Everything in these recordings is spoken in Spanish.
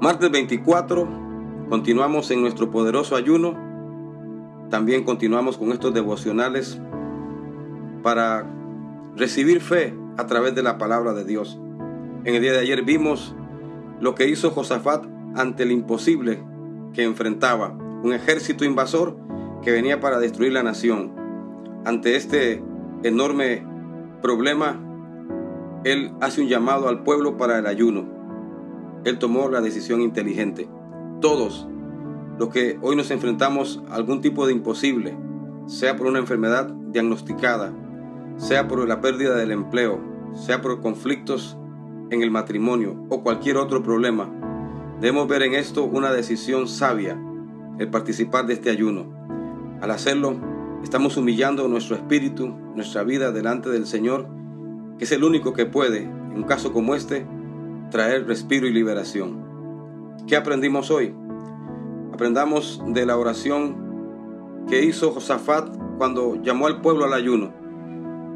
Martes 24, continuamos en nuestro poderoso ayuno. También continuamos con estos devocionales para recibir fe a través de la palabra de Dios. En el día de ayer vimos lo que hizo Josafat ante el imposible que enfrentaba, un ejército invasor que venía para destruir la nación. Ante este enorme problema, él hace un llamado al pueblo para el ayuno. Él tomó la decisión inteligente. Todos los que hoy nos enfrentamos a algún tipo de imposible, sea por una enfermedad diagnosticada, sea por la pérdida del empleo, sea por conflictos en el matrimonio o cualquier otro problema, debemos ver en esto una decisión sabia, el participar de este ayuno. Al hacerlo, estamos humillando nuestro espíritu, nuestra vida delante del Señor, que es el único que puede, en un caso como este, traer respiro y liberación. ¿Qué aprendimos hoy? Aprendamos de la oración que hizo Josafat cuando llamó al pueblo al ayuno.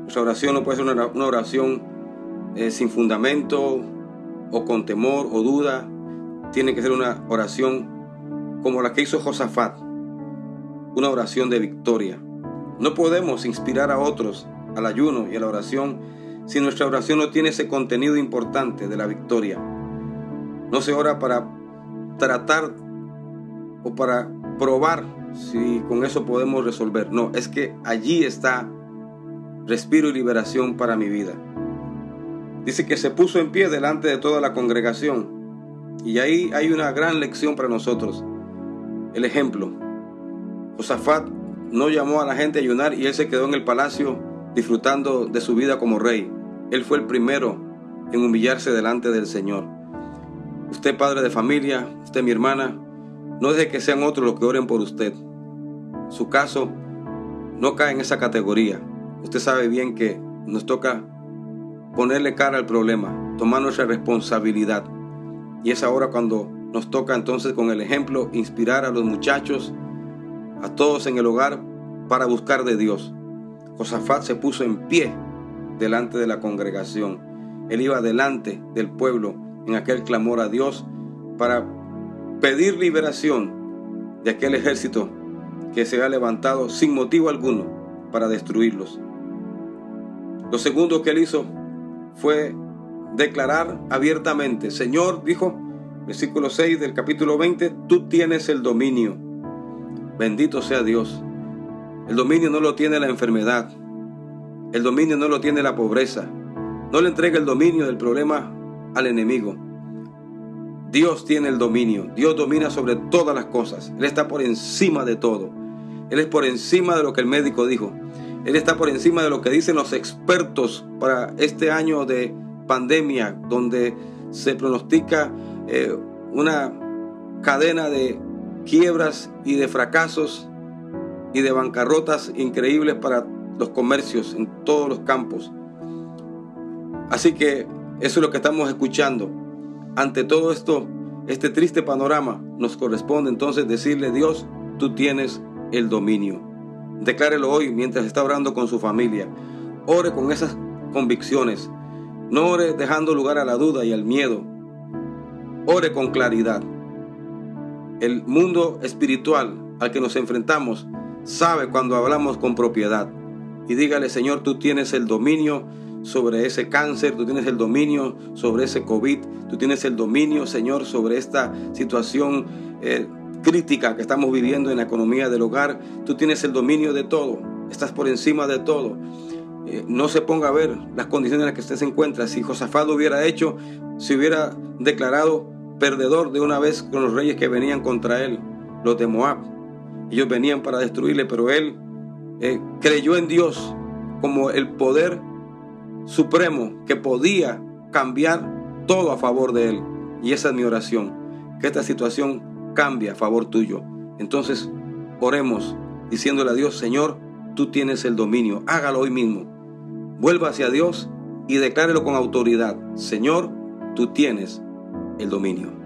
Nuestra oración no puede ser una, oración eh, sin fundamento o con temor o duda. Tiene que ser una oración como la que hizo Josafat, una oración de victoria. No podemos inspirar a otros al ayuno y a la oración si nuestra oración no tiene ese contenido importante de la victoria. No se ora para tratar o para probar si con eso podemos resolver. No, es que allí está respiro y liberación para mi vida. Dice que se puso en pie delante de toda la congregación. Y ahí hay una gran lección para nosotros. El ejemplo. Josafat no llamó a la gente a ayunar y él se quedó en el palacio disfrutando de su vida como rey. Él fue el primero en humillarse delante del Señor. Usted padre de familia, usted mi hermana, no deje que sean otros los que oren por usted. Su caso no cae en esa categoría. Usted sabe bien que nos toca ponerle cara al problema, tomar nuestra responsabilidad. Y es ahora cuando nos toca entonces con el ejemplo inspirar a los muchachos, a todos en el hogar, para buscar de Dios. Josafat se puso en pie delante de la congregación. Él iba delante del pueblo en aquel clamor a Dios para pedir liberación de aquel ejército que se ha levantado sin motivo alguno para destruirlos. Lo segundo que él hizo fue declarar abiertamente, Señor, dijo, versículo 6 del capítulo 20, tú tienes el dominio. Bendito sea Dios. El dominio no lo tiene la enfermedad. El dominio no lo tiene la pobreza. No le entrega el dominio del problema al enemigo. Dios tiene el dominio. Dios domina sobre todas las cosas. Él está por encima de todo. Él es por encima de lo que el médico dijo. Él está por encima de lo que dicen los expertos para este año de pandemia, donde se pronostica eh, una cadena de quiebras y de fracasos y de bancarrotas increíbles para los comercios en todos los campos. Así que eso es lo que estamos escuchando. Ante todo esto, este triste panorama, nos corresponde entonces decirle, Dios, tú tienes el dominio. Declárelo hoy mientras está orando con su familia. Ore con esas convicciones. No ore dejando lugar a la duda y al miedo. Ore con claridad. El mundo espiritual al que nos enfrentamos sabe cuando hablamos con propiedad. Y dígale, Señor, tú tienes el dominio sobre ese cáncer, tú tienes el dominio sobre ese COVID, tú tienes el dominio, Señor, sobre esta situación eh, crítica que estamos viviendo en la economía del hogar, tú tienes el dominio de todo, estás por encima de todo. Eh, no se ponga a ver las condiciones en las que usted se encuentra. Si Josafat lo hubiera hecho, se hubiera declarado perdedor de una vez con los reyes que venían contra él, los de Moab. Ellos venían para destruirle, pero él eh, creyó en Dios como el poder supremo que podía cambiar todo a favor de él. Y esa es mi oración, que esta situación cambie a favor tuyo. Entonces, oremos diciéndole a Dios, Señor, tú tienes el dominio, hágalo hoy mismo. Vuelva hacia Dios y declárelo con autoridad, Señor, tú tienes el dominio.